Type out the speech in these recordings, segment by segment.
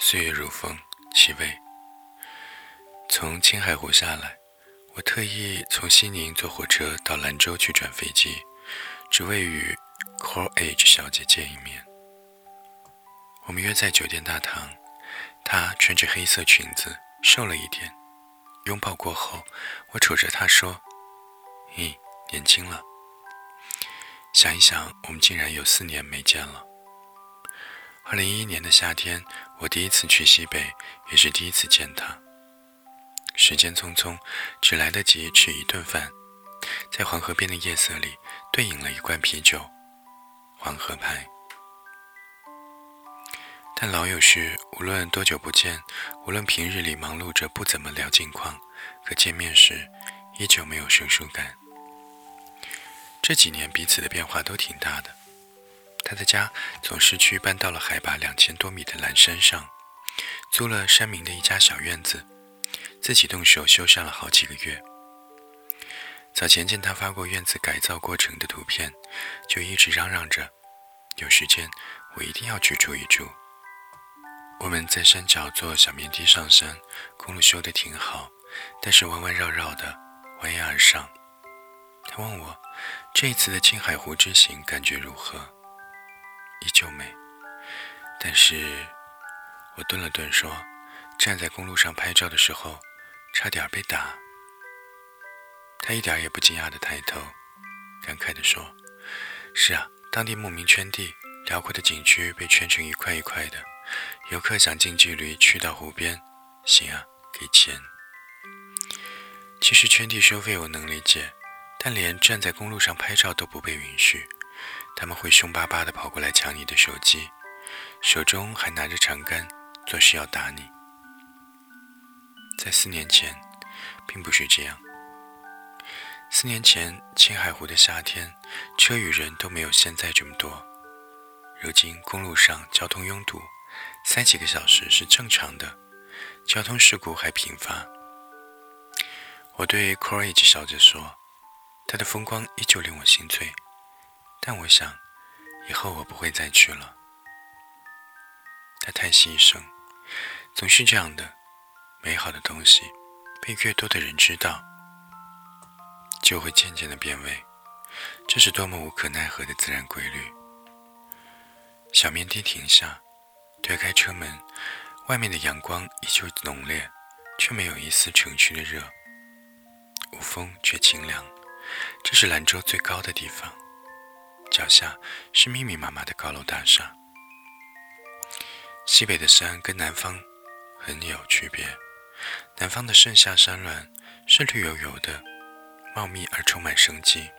岁月如风，其味。从青海湖下来，我特意从西宁坐火车到兰州去转飞机，只为与 Core Age 小姐见一面。我们约在酒店大堂，她穿着黑色裙子，瘦了一点。拥抱过后，我瞅着她说：“咦，年轻了。”想一想，我们竟然有四年没见了。二零一一年的夏天，我第一次去西北，也是第一次见他。时间匆匆，只来得及吃一顿饭，在黄河边的夜色里，对饮了一罐啤酒，黄河牌。但老友是，无论多久不见，无论平日里忙碌着不怎么聊近况，可见面时，依旧没有生疏感。这几年彼此的变化都挺大的。他的家从市区搬到了海拔两千多米的蓝山上，租了山民的一家小院子，自己动手修缮了好几个月。早前见他发过院子改造过程的图片，就一直嚷嚷着，有时间我一定要去住一住。我们在山脚坐小面梯上山，公路修得挺好，但是弯弯绕绕的，蜿蜒而上。他问我，这一次的青海湖之行感觉如何？依旧美，但是我顿了顿说：“站在公路上拍照的时候，差点被打。”他一点也不惊讶地抬头，感慨地说：“是啊，当地牧民圈地，辽阔的景区被圈成一块一块的，游客想近距离去到湖边，行啊，给钱。其实圈地收费我能理解，但连站在公路上拍照都不被允许。”他们会凶巴巴地跑过来抢你的手机，手中还拿着长杆，做事要打你。在四年前，并不是这样。四年前，青海湖的夏天，车与人都没有现在这么多。如今，公路上交通拥堵，塞几个小时是正常的，交通事故还频发。我对 Courage 小姐说：“她的风光依旧令我心醉。”但我想，以后我不会再去了。他叹息一声，总是这样的，美好的东西被越多的人知道，就会渐渐的变味。这是多么无可奈何的自然规律。小面的停下，推开车门，外面的阳光依旧浓烈，却没有一丝城区的热。无风却清凉，这是兰州最高的地方。脚下是密密麻麻的高楼大厦。西北的山跟南方很有区别，南方的盛夏山峦是绿油油的，茂密而充满生机，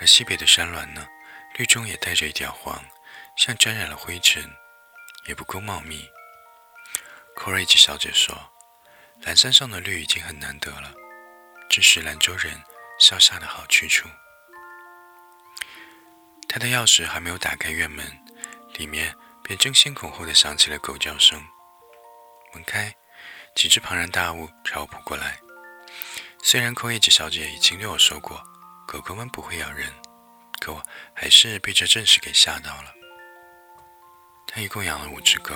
而西北的山峦呢，绿中也带着一点黄，像沾染了灰尘，也不够茂密。Courage 小姐说：“蓝山上的绿已经很难得了，这是兰州人消夏的好去处。”他的钥匙还没有打开院门，里面便争先恐后的响起了狗叫声。门开，几只庞然大物朝我扑过来。虽然空叶子小姐已经对我说过，狗狗们不会咬人，可我还是被这阵势给吓到了。他一共养了五只狗，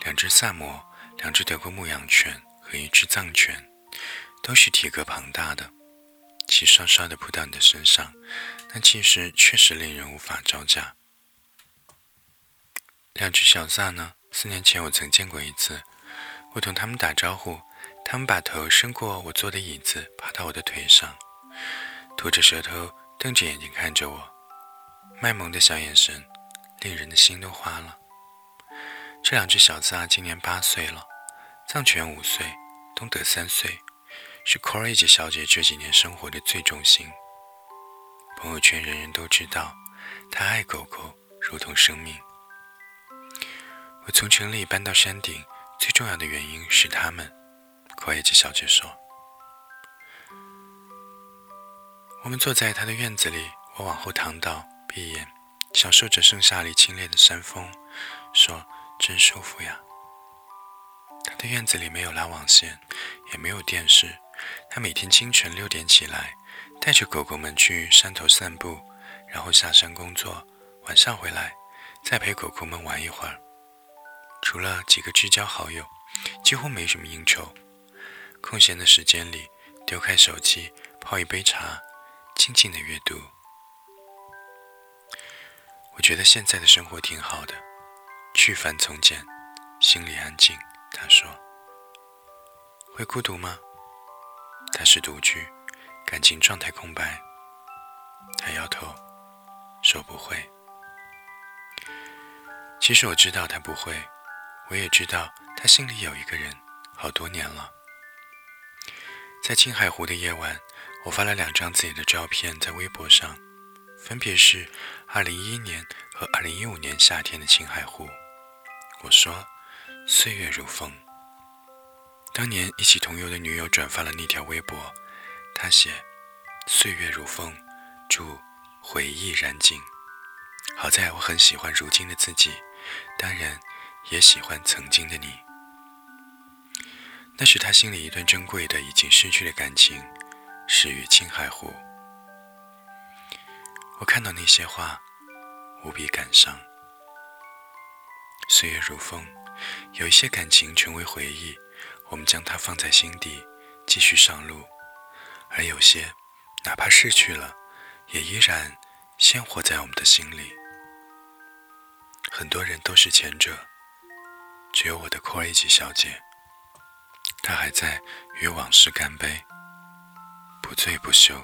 两只萨摩，两只德国牧羊犬和一只藏犬，都是体格庞大的。齐刷刷地扑到你的身上，那气势确实令人无法招架。两只小萨呢？四年前我曾见过一次，我同他们打招呼，他们把头伸过我坐的椅子，爬到我的腿上，吐着舌头，瞪着眼睛看着我，卖萌的小眼神，令人的心都花了。这两只小萨今年八岁了，藏犬五岁，东德三岁。是 Courage 小姐这几年生活的最重心。朋友圈人人都知道，她爱狗狗如同生命。我从城里搬到山顶，最重要的原因是他们。Courage 小姐说：“我们坐在她的院子里，我往后躺倒，闭眼，享受着盛夏里清冽的山风，说真舒服呀。”她的院子里没有拉网线，也没有电视。他每天清晨六点起来，带着狗狗们去山头散步，然后下山工作，晚上回来再陪狗狗们玩一会儿。除了几个至交好友，几乎没什么应酬。空闲的时间里，丢开手机，泡一杯茶，静静的阅读。我觉得现在的生活挺好的，去繁从简，心里安静。他说：“会孤独吗？”他是独居，感情状态空白。他摇头，说：“不会。”其实我知道他不会，我也知道他心里有一个人，好多年了。在青海湖的夜晚，我发了两张自己的照片在微博上，分别是2011年和2015年夏天的青海湖。我说：“岁月如风。”当年一起同游的女友转发了那条微博，她写：“岁月如风，祝回忆燃尽。”好在我很喜欢如今的自己。当然，也喜欢曾经的你。那是他心里一段珍贵的、已经失去的感情，始于青海湖。我看到那些话，无比感伤。岁月如风，有一些感情成为回忆，我们将它放在心底，继续上路；而有些，哪怕逝去了，也依然鲜活在我们的心里。很多人都是前者，只有我的 Courage 小姐，她还在与往事干杯，不醉不休。